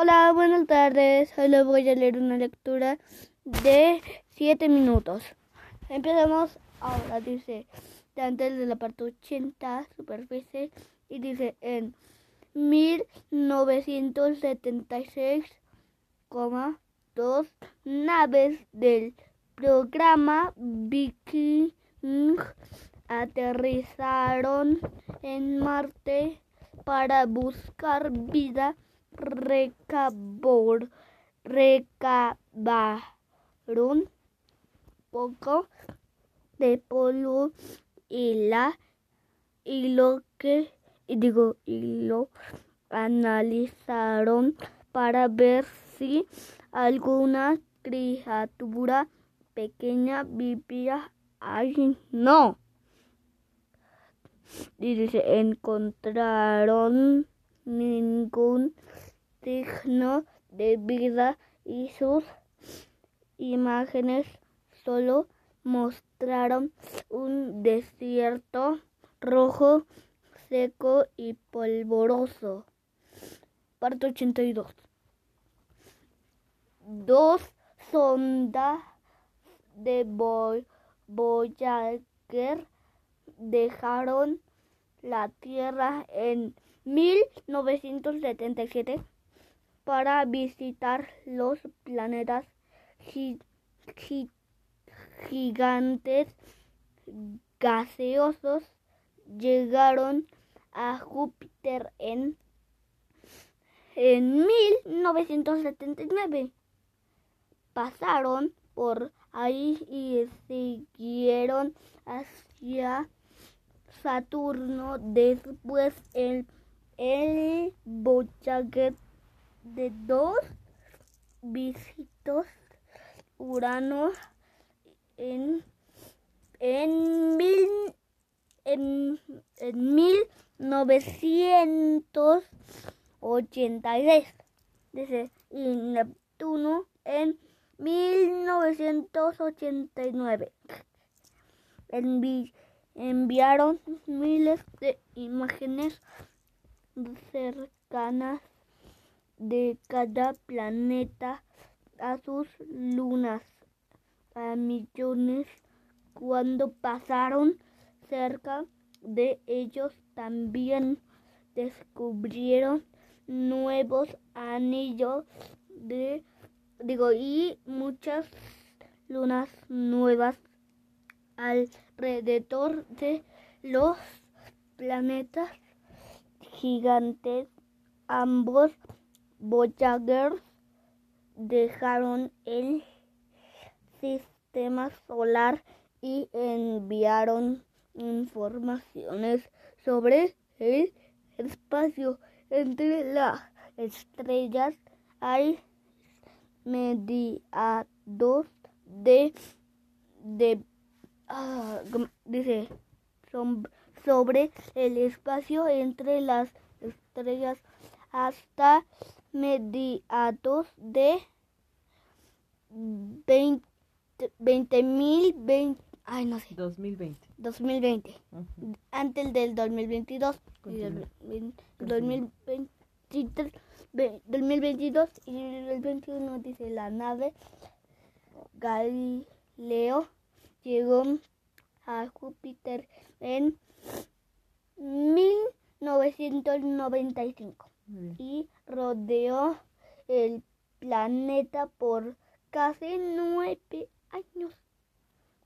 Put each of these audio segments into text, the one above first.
Hola, buenas tardes. Hoy les voy a leer una lectura de 7 minutos. Empezamos ahora, dice, antes de la parte 80, superficie, y dice en 1976, dos naves del programa Viking aterrizaron en Marte para buscar vida recabor, recabaron poco de polvo y la y lo que digo y lo analizaron para ver si alguna criatura pequeña vivía. Ahí no. Y dice encontraron ningún signo de vida y sus imágenes solo mostraron un desierto rojo, seco y polvoroso. Parte 82. Dos sondas de Voyager dejaron la Tierra en 1977 para visitar los planetas gigantes gaseosos llegaron a Júpiter en, en 1979. Pasaron por ahí y siguieron hacia Saturno. Después el, el Voyager de dos visitos Urano en, en, mil, en, en 1986 dice, y Neptuno en 1989. Envi enviaron miles de imágenes cercanas de cada planeta a sus lunas a millones. Cuando pasaron cerca de ellos también descubrieron nuevos anillos de digo y muchas lunas nuevas alrededor de los planetas gigantes. Ambos Voyager dejaron el sistema solar y enviaron informaciones sobre el espacio. Entre las estrellas hay mediados de de ah, dice sobre el espacio entre las estrellas hasta mediados de 20 mil 20, ay no sé. 2020 2020 uh -huh. antes del 2022 y el 2023 2022 y el 21 dice la nave Galileo llegó a Júpiter en 1995 y rodeó el planeta por casi nueve años.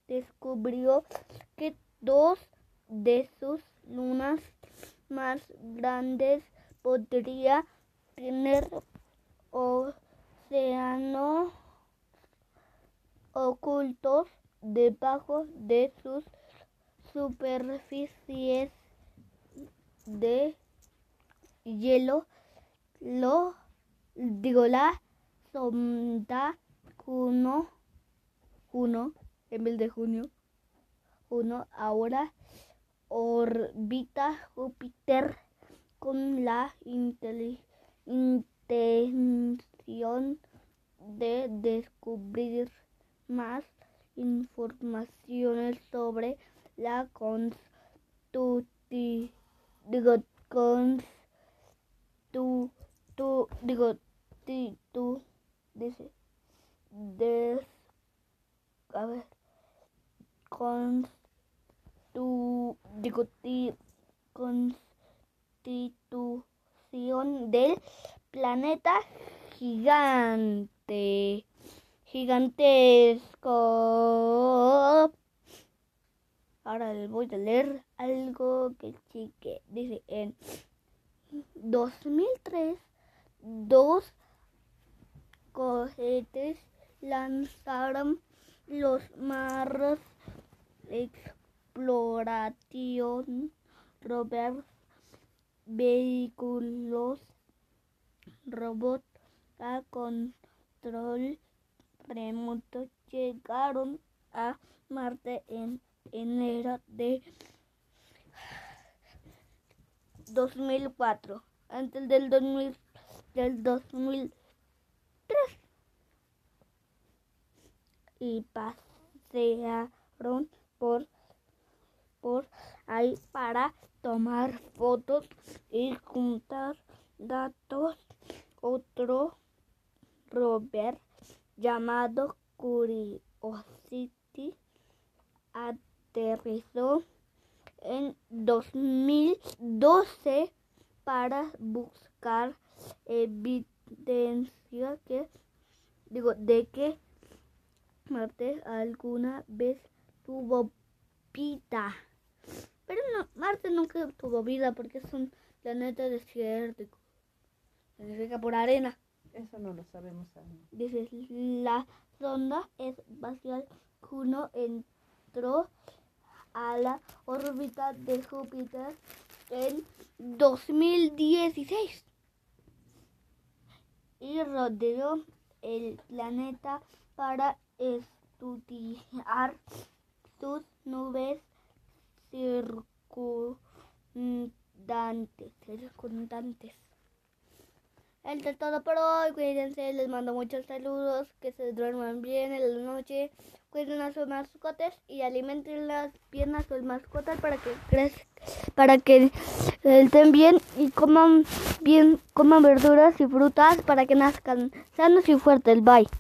Descubrió que dos de sus lunas más grandes podría tener océanos ocultos debajo de sus superficies de hielo lo digo la sonda Juno Juno en vez de junio Juno ahora orbita Júpiter con la intención de descubrir más informaciones sobre la constitución digo, con tu, tu, digo, constitu, dice, des, a ver, constu, digo, ti, constitución del planeta gigante, gigantesco. Ahora les voy a leer algo que chique. Dice en 2003 dos cohetes lanzaron los Mars Exploration Rover vehículos robot a control remoto llegaron a Marte en enero de 2004, antes del 2000, del 2003 y pasearon por por ahí para tomar fotos y juntar datos. Otro rover llamado Curiosity aterrizó en 2012 para buscar evidencia que digo de que Marte alguna vez tuvo vida. Pero no, Marte nunca tuvo vida porque es un planeta desértico. Significa por arena. Eso no lo sabemos aún. Dice, la sonda espacial Juno entró a la órbita de Júpiter en 2016 y rodeó el planeta para estudiar sus nubes circundantes. circundantes. El de todo por hoy, cuídense, les mando muchos saludos, que se duerman bien en la noche, cuiden a sus mascotas y alimenten las piernas a sus mascotas para que crezcan, para que estén bien y coman bien, coman verduras y frutas para que nazcan sanos y fuertes. Bye.